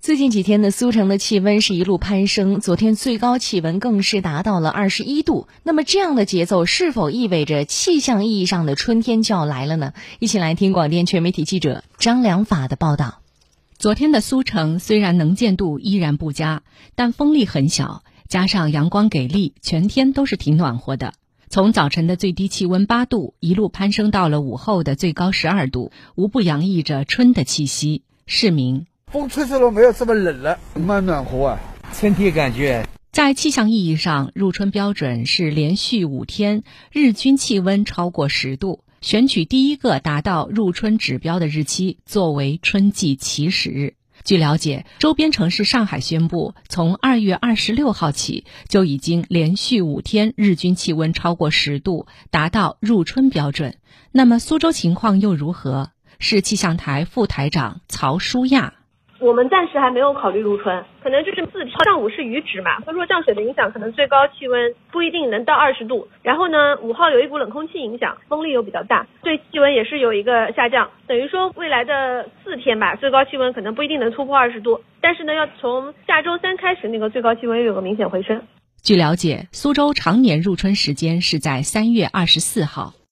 最近几天呢，苏城的气温是一路攀升，昨天最高气温更是达到了二十一度。那么这样的节奏是否意味着气象意义上的春天就要来了呢？一起来听广电全媒体记者张良法的报道。昨天的苏城虽然能见度依然不佳，但风力很小，加上阳光给力，全天都是挺暖和的。从早晨的最低气温八度，一路攀升到了午后的最高十二度，无不洋溢着春的气息。市民。风吹吹了，没有这么冷了，蛮暖和啊，春天感觉。在气象意义上，入春标准是连续五天日均气温超过十度，选取第一个达到入春指标的日期作为春季起始日。据了解，周边城市上海宣布，从二月二十六号起就已经连续五天日均气温超过十度，达到入春标准。那么苏州情况又如何？市气象台副台长曹舒亚。我们暂时还没有考虑入春，可能就是四天上午是雨止嘛，所以说降水的影响可能最高气温不一定能到二十度。然后呢，五号有一股冷空气影响，风力又比较大，对气温也是有一个下降。等于说未来的四天吧，最高气温可能不一定能突破二十度，但是呢，要从下周三开始，那个最高气温又有个明显回升。据了解，苏州常年入春时间是在三月二十四号。